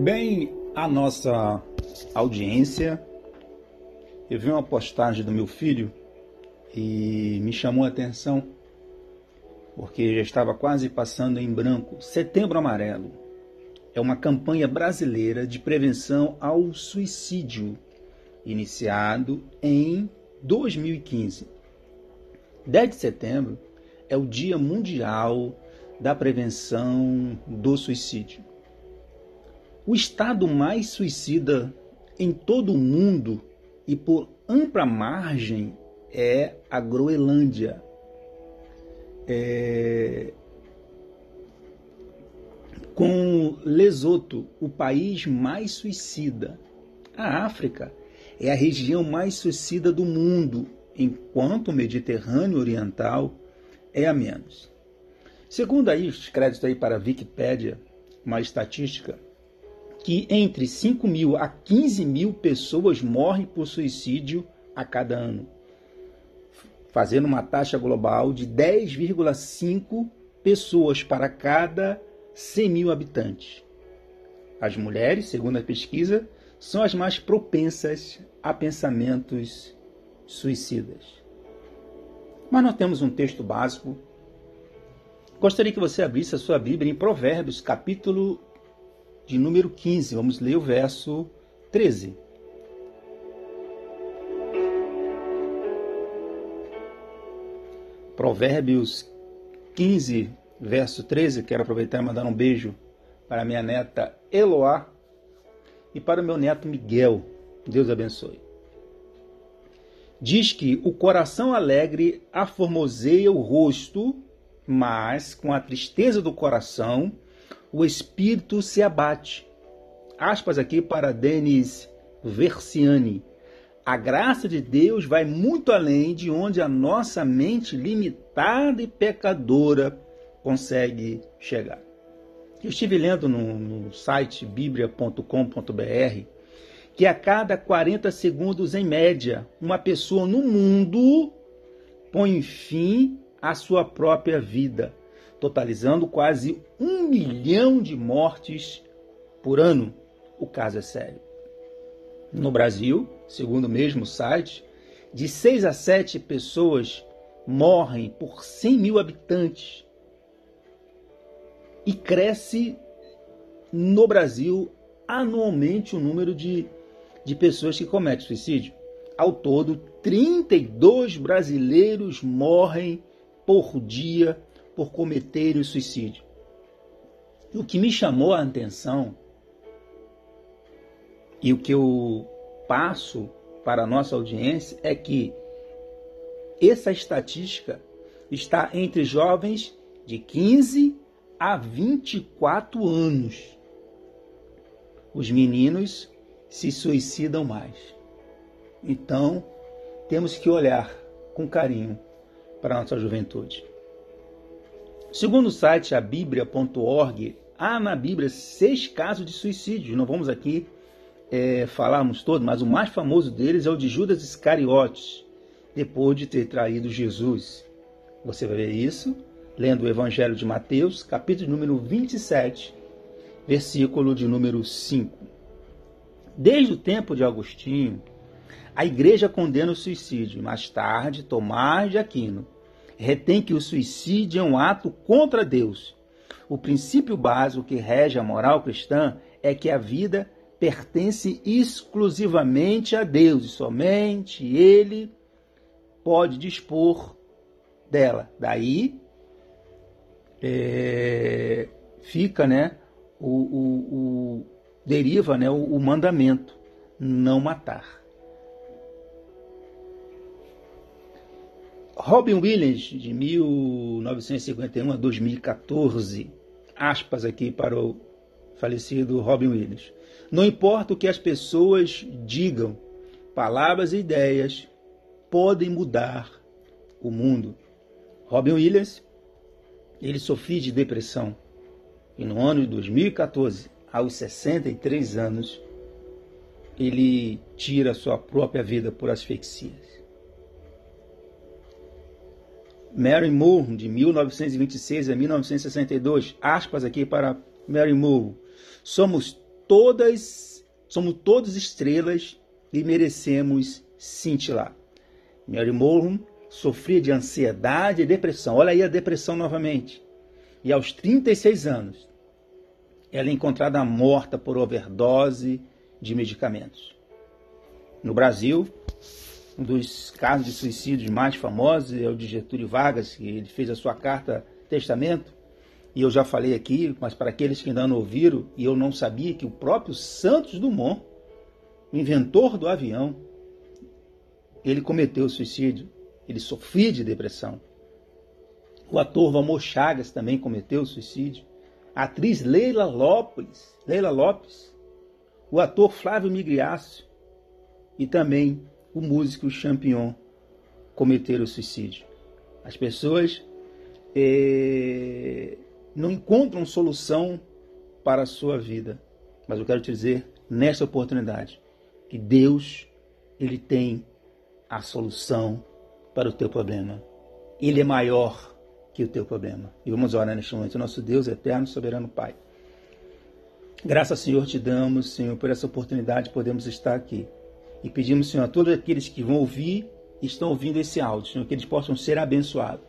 Bem, a nossa audiência, eu vi uma postagem do meu filho e me chamou a atenção porque já estava quase passando em branco. Setembro Amarelo é uma campanha brasileira de prevenção ao suicídio, iniciado em 2015. 10 de setembro é o Dia Mundial da Prevenção do Suicídio. O estado mais suicida em todo o mundo e por ampla margem é a Groenlândia. É... Com Lesoto, o país mais suicida. A África é a região mais suicida do mundo, enquanto o Mediterrâneo Oriental é a menos. Segundo aí os créditos aí para a Wikipédia, uma estatística que entre 5 mil a 15 mil pessoas morrem por suicídio a cada ano, fazendo uma taxa global de 10,5 pessoas para cada 100 mil habitantes. As mulheres, segundo a pesquisa, são as mais propensas a pensamentos suicidas. Mas nós temos um texto básico. Gostaria que você abrisse a sua Bíblia em Provérbios, capítulo de número 15. Vamos ler o verso 13. Provérbios 15, verso 13. Quero aproveitar e mandar um beijo para minha neta Eloá e para meu neto Miguel. Deus abençoe. Diz que o coração alegre aformoseia o rosto, mas com a tristeza do coração o espírito se abate. Aspas aqui para Denis Versiani. A graça de Deus vai muito além de onde a nossa mente limitada e pecadora consegue chegar. Eu estive lendo no, no site biblia.com.br que a cada 40 segundos, em média, uma pessoa no mundo põe fim à sua própria vida totalizando quase um milhão de mortes por ano. O caso é sério. No Brasil, segundo o mesmo site, de 6 a 7 pessoas morrem por 100 mil habitantes. E cresce no Brasil anualmente o número de, de pessoas que cometem suicídio. Ao todo, 32 brasileiros morrem por dia por cometerem o suicídio. O que me chamou a atenção e o que eu passo para a nossa audiência é que essa estatística está entre jovens de 15 a 24 anos. Os meninos se suicidam mais. Então, temos que olhar com carinho para a nossa juventude. Segundo o site abiblia.org, há na Bíblia seis casos de suicídio. Não vamos aqui é, falarmos todos, mas o mais famoso deles é o de Judas Iscariotes, depois de ter traído Jesus. Você vai ver isso lendo o Evangelho de Mateus, capítulo número 27, versículo de número 5. Desde o tempo de Agostinho, a igreja condena o suicídio. Mais tarde, Tomás de Aquino retém que o suicídio é um ato contra Deus. O princípio básico que rege a moral cristã é que a vida pertence exclusivamente a Deus e somente Ele pode dispor dela. Daí é, fica, né, o, o, o deriva, né, o, o mandamento não matar. Robin Williams, de 1951 a 2014, aspas aqui para o falecido Robin Williams. Não importa o que as pessoas digam, palavras e ideias podem mudar o mundo. Robin Williams, ele sofria de depressão e no ano de 2014, aos 63 anos, ele tira sua própria vida por asfixias. Mary Moore, de 1926 a 1962, aspas aqui para Mary Moore. Somos todas, somos todos estrelas e merecemos cintilar. Mary Mulholland sofria de ansiedade e depressão. Olha aí a depressão novamente. E aos 36 anos, ela é encontrada morta por overdose de medicamentos. No Brasil, um dos casos de suicídio mais famosos é o de Getúlio Vargas, que ele fez a sua carta testamento. E eu já falei aqui, mas para aqueles que ainda não ouviram, e eu não sabia que o próprio Santos Dumont, o inventor do avião, ele cometeu suicídio, ele sofria de depressão. O ator Valmor Chagas também cometeu suicídio. A atriz Leila Lopes, Leila Lopes, o ator Flávio Migriácio e também o músico Champion cometeram suicídio. As pessoas eh, não encontram solução para a sua vida. Mas eu quero te dizer, nesta oportunidade, que Deus ele tem a solução para o teu problema. Ele é maior que o teu problema. E vamos orar neste momento. Nosso Deus eterno, soberano Pai. Graças, Senhor, te damos, Senhor, por essa oportunidade de podermos estar aqui. E pedimos, Senhor, a todos aqueles que vão ouvir e estão ouvindo esse áudio, Senhor, que eles possam ser abençoados.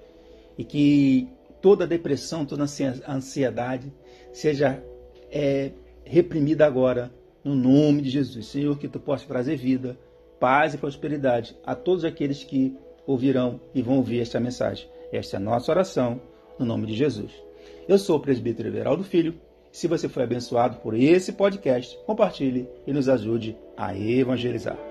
E que toda depressão, toda ansiedade seja é, reprimida agora, no nome de Jesus. Senhor, que tu possa trazer vida, paz e prosperidade a todos aqueles que ouvirão e vão ouvir esta mensagem. Esta é a nossa oração, no nome de Jesus. Eu sou o presbítero Everaldo Filho. Se você foi abençoado por esse podcast, compartilhe e nos ajude a evangelizar.